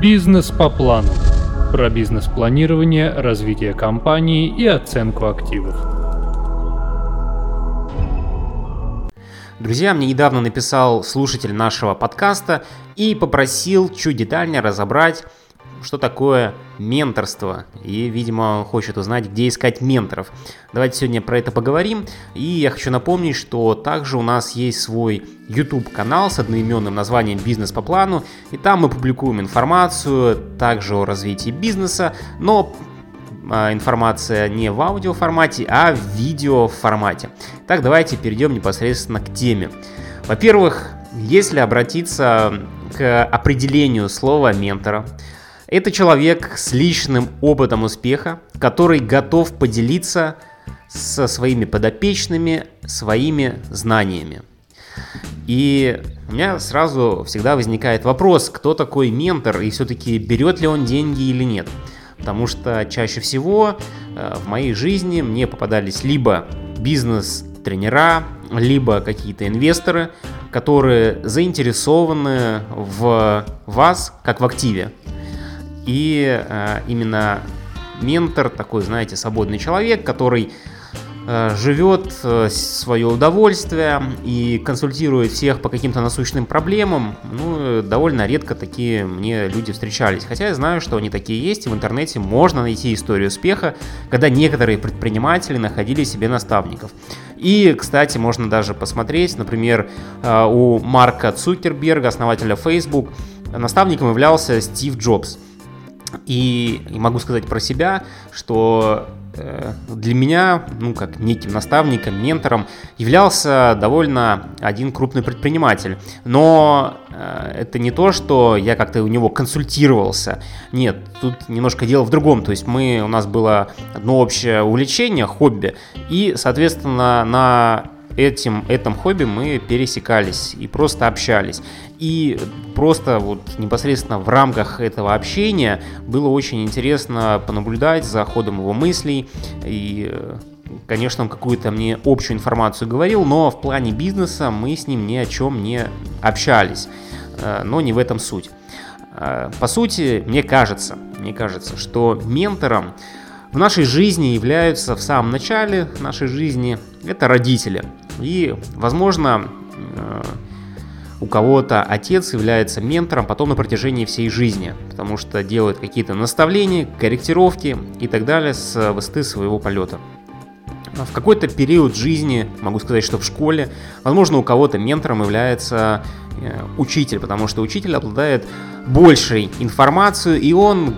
Бизнес по плану. Про бизнес-планирование, развитие компании и оценку активов. Друзья, мне недавно написал слушатель нашего подкаста и попросил чуть детальнее разобрать что такое менторство. И, видимо, хочет узнать, где искать менторов. Давайте сегодня про это поговорим. И я хочу напомнить, что также у нас есть свой YouTube-канал с одноименным названием «Бизнес по плану». И там мы публикуем информацию также о развитии бизнеса, но а, информация не в аудио формате, а в видео формате. Так, давайте перейдем непосредственно к теме. Во-первых, если обратиться к определению слова ментора, это человек с личным опытом успеха, который готов поделиться со своими подопечными своими знаниями. И у меня сразу всегда возникает вопрос, кто такой ментор и все-таки берет ли он деньги или нет. Потому что чаще всего э, в моей жизни мне попадались либо бизнес-тренера, либо какие-то инвесторы, которые заинтересованы в вас как в активе. И э, именно ментор, такой, знаете, свободный человек, который э, живет э, свое удовольствие и консультирует всех по каким-то насущным проблемам. Ну, довольно редко такие мне люди встречались. Хотя я знаю, что они такие есть, и в интернете можно найти историю успеха, когда некоторые предприниматели находили себе наставников. И, кстати, можно даже посмотреть, например, э, у Марка Цукерберга, основателя Facebook, наставником являлся Стив Джобс. И, могу сказать про себя, что э, для меня, ну, как неким наставником, ментором, являлся довольно один крупный предприниматель. Но э, это не то, что я как-то у него консультировался. Нет, тут немножко дело в другом. То есть мы, у нас было одно общее увлечение, хобби, и, соответственно, на этим, этом хобби мы пересекались и просто общались. И просто вот непосредственно в рамках этого общения было очень интересно понаблюдать за ходом его мыслей. И, конечно, он какую-то мне общую информацию говорил, но в плане бизнеса мы с ним ни о чем не общались. Э, но не в этом суть. Э, по сути, мне кажется, мне кажется, что ментором в нашей жизни являются в самом начале нашей жизни это родители. И, возможно, э, у кого-то отец является ментором потом на протяжении всей жизни, потому что делает какие-то наставления, корректировки и так далее с высоты своего полета. В какой-то период жизни, могу сказать, что в школе, возможно, у кого-то ментором является э, учитель, потому что учитель обладает большей информацией, и он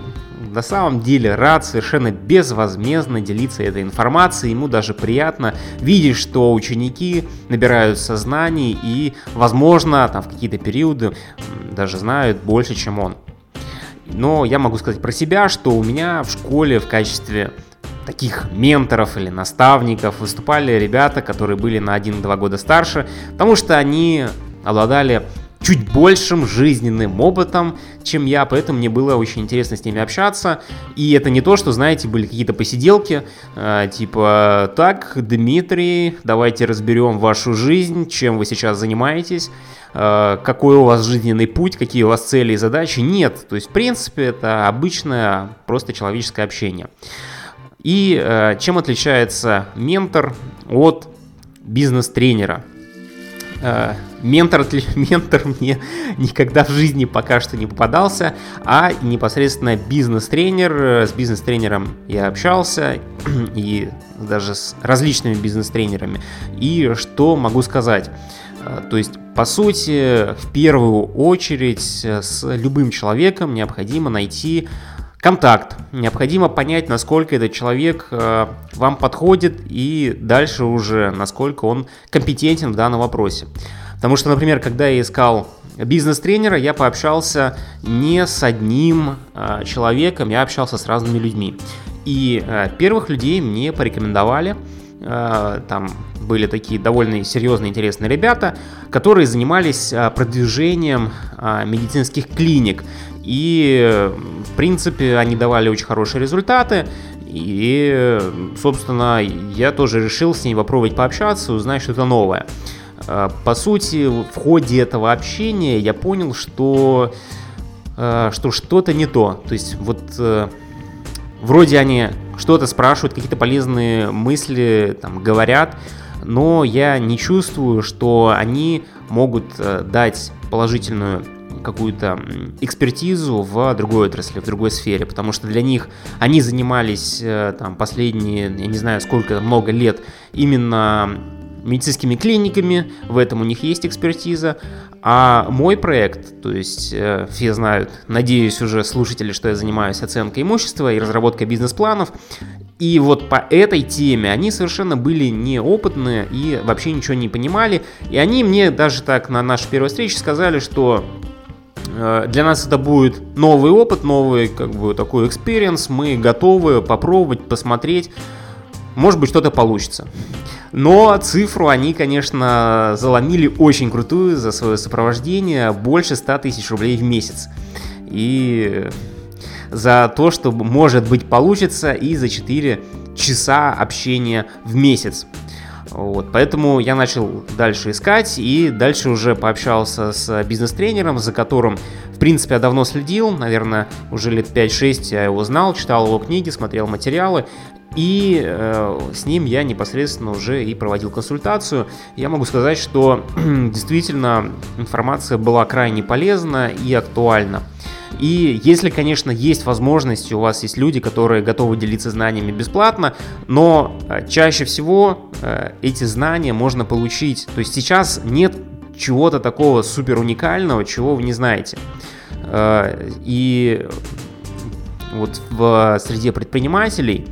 на самом деле рад совершенно безвозмездно делиться этой информацией. Ему даже приятно видеть, что ученики набираются знаний и, возможно, там в какие-то периоды даже знают больше, чем он. Но я могу сказать про себя, что у меня в школе в качестве таких менторов или наставников выступали ребята, которые были на 1-2 года старше, потому что они обладали чуть большим жизненным опытом, чем я, поэтому мне было очень интересно с ними общаться. И это не то, что, знаете, были какие-то посиделки, э, типа, так, Дмитрий, давайте разберем вашу жизнь, чем вы сейчас занимаетесь, э, какой у вас жизненный путь, какие у вас цели и задачи. Нет, то есть, в принципе, это обычное просто человеческое общение. И э, чем отличается ментор от бизнес-тренера? Э, ментор, ментор мне никогда в жизни пока что не попадался, а непосредственно бизнес-тренер. Э, с бизнес-тренером я общался, и даже с различными бизнес-тренерами. И что могу сказать? Э, то есть, по сути, в первую очередь с любым человеком необходимо найти контакт. Необходимо понять, насколько этот человек э, вам подходит и дальше уже, насколько он компетентен в данном вопросе. Потому что, например, когда я искал бизнес-тренера, я пообщался не с одним э, человеком, я общался с разными людьми. И э, первых людей мне порекомендовали, там были такие довольно серьезные, интересные ребята, которые занимались э, продвижением э, медицинских клиник. И, в принципе, они давали очень хорошие результаты. И, собственно, я тоже решил с ней попробовать пообщаться, узнать что-то новое. По сути, в ходе этого общения я понял, что э, что что-то не то. То есть вот э, вроде они что-то спрашивают, какие-то полезные мысли там говорят, но я не чувствую, что они могут э, дать положительную какую-то экспертизу в другой отрасли, в другой сфере, потому что для них они занимались э, там последние, я не знаю сколько, много лет именно медицинскими клиниками, в этом у них есть экспертиза, а мой проект, то есть э, все знают, надеюсь уже слушатели, что я занимаюсь оценкой имущества и разработкой бизнес-планов, и вот по этой теме они совершенно были неопытные и вообще ничего не понимали. И они мне даже так на нашей первой встрече сказали, что э, для нас это будет новый опыт, новый как бы такой experience. Мы готовы попробовать, посмотреть. Может быть, что-то получится. Но цифру они, конечно, заломили очень крутую за свое сопровождение. Больше 100 тысяч рублей в месяц. И за то, что, может быть, получится, и за 4 часа общения в месяц. Вот, поэтому я начал дальше искать и дальше уже пообщался с бизнес-тренером, за которым, в принципе, я давно следил, наверное, уже лет 5-6 я его знал, читал его книги, смотрел материалы, и э, с ним я непосредственно уже и проводил консультацию. Я могу сказать, что действительно информация была крайне полезна и актуальна. И если, конечно, есть возможность, у вас есть люди, которые готовы делиться знаниями бесплатно, но э, чаще всего э, эти знания можно получить. То есть сейчас нет чего-то такого супер уникального, чего вы не знаете. Э, и вот в среде предпринимателей,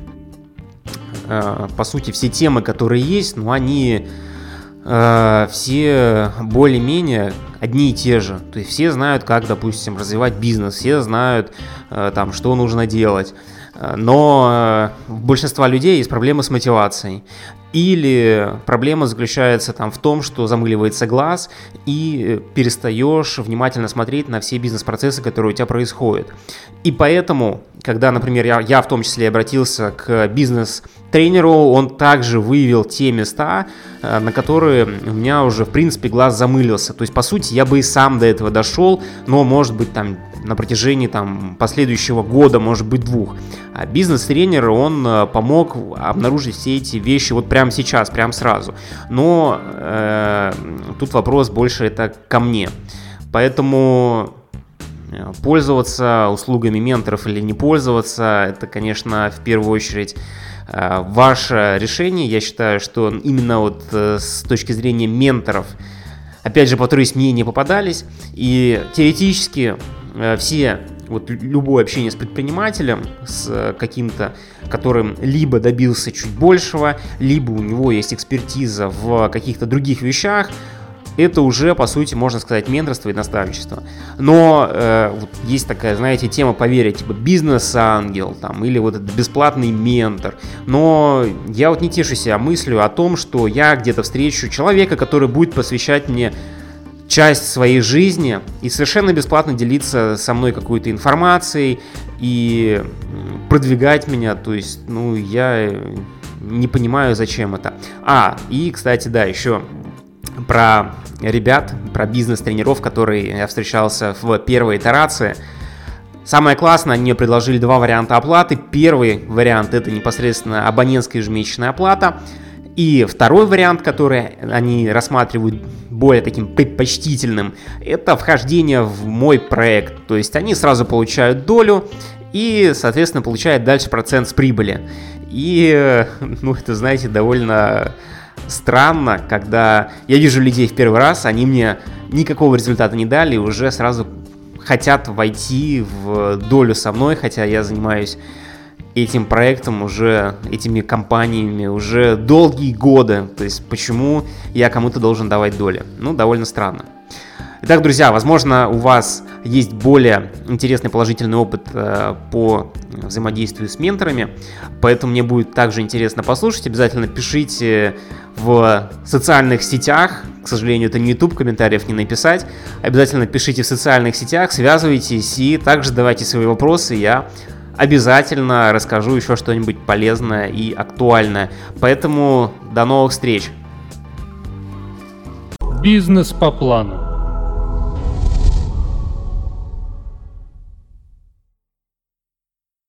по сути, все темы, которые есть, ну, они все более-менее одни и те же. То есть все знают, как, допустим, развивать бизнес, все знают, э, там, что нужно делать. Э, но у э, большинства людей есть проблемы с мотивацией. Или проблема заключается там в том, что замыливается глаз и перестаешь внимательно смотреть на все бизнес-процессы, которые у тебя происходят. И поэтому, когда, например, я, я в том числе обратился к бизнес-тренеру, он также выявил те места, на которые у меня уже, в принципе, глаз замылился. То есть, по сути, я бы и сам до этого дошел, но, может быть, там на протяжении там, последующего года, может быть, двух. А бизнес-тренер, он э, помог обнаружить все эти вещи вот прямо сейчас, прямо сразу. Но э, тут вопрос больше это ко мне. Поэтому э, пользоваться услугами менторов или не пользоваться, это, конечно, в первую очередь э, ваше решение. Я считаю, что именно вот с точки зрения менторов, опять же, повторюсь, мне не попадались. И теоретически все вот любое общение с предпринимателем, с э, каким-то, которым либо добился чуть большего, либо у него есть экспертиза в каких-то других вещах, это уже, по сути, можно сказать, менторство и наставничество. Но э, вот есть такая, знаете, тема поверить, типа бизнес-ангел, там, или вот этот бесплатный ментор. Но я вот не тешу себя мыслью о том, что я где-то встречу человека, который будет посвящать мне часть своей жизни и совершенно бесплатно делиться со мной какой-то информацией и продвигать меня. То есть, ну, я не понимаю, зачем это. А, и, кстати, да, еще про ребят, про бизнес-тренеров, которые я встречался в первой итерации. Самое классное, они мне предложили два варианта оплаты. Первый вариант это непосредственно абонентская ежемесячная оплата. И второй вариант, который они рассматривают более таким предпочтительным, это вхождение в мой проект. То есть они сразу получают долю и, соответственно, получают дальше процент с прибыли. И, ну, это, знаете, довольно странно, когда я вижу людей в первый раз, они мне никакого результата не дали, и уже сразу хотят войти в долю со мной, хотя я занимаюсь этим проектом уже, этими компаниями уже долгие годы. То есть почему я кому-то должен давать доли? Ну, довольно странно. Итак, друзья, возможно, у вас есть более интересный положительный опыт э, по взаимодействию с менторами, поэтому мне будет также интересно послушать. Обязательно пишите в социальных сетях, к сожалению, это не YouTube, комментариев не написать. Обязательно пишите в социальных сетях, связывайтесь и также давайте свои вопросы, я обязательно расскажу еще что-нибудь полезное и актуальное. Поэтому до новых встреч! Бизнес по плану.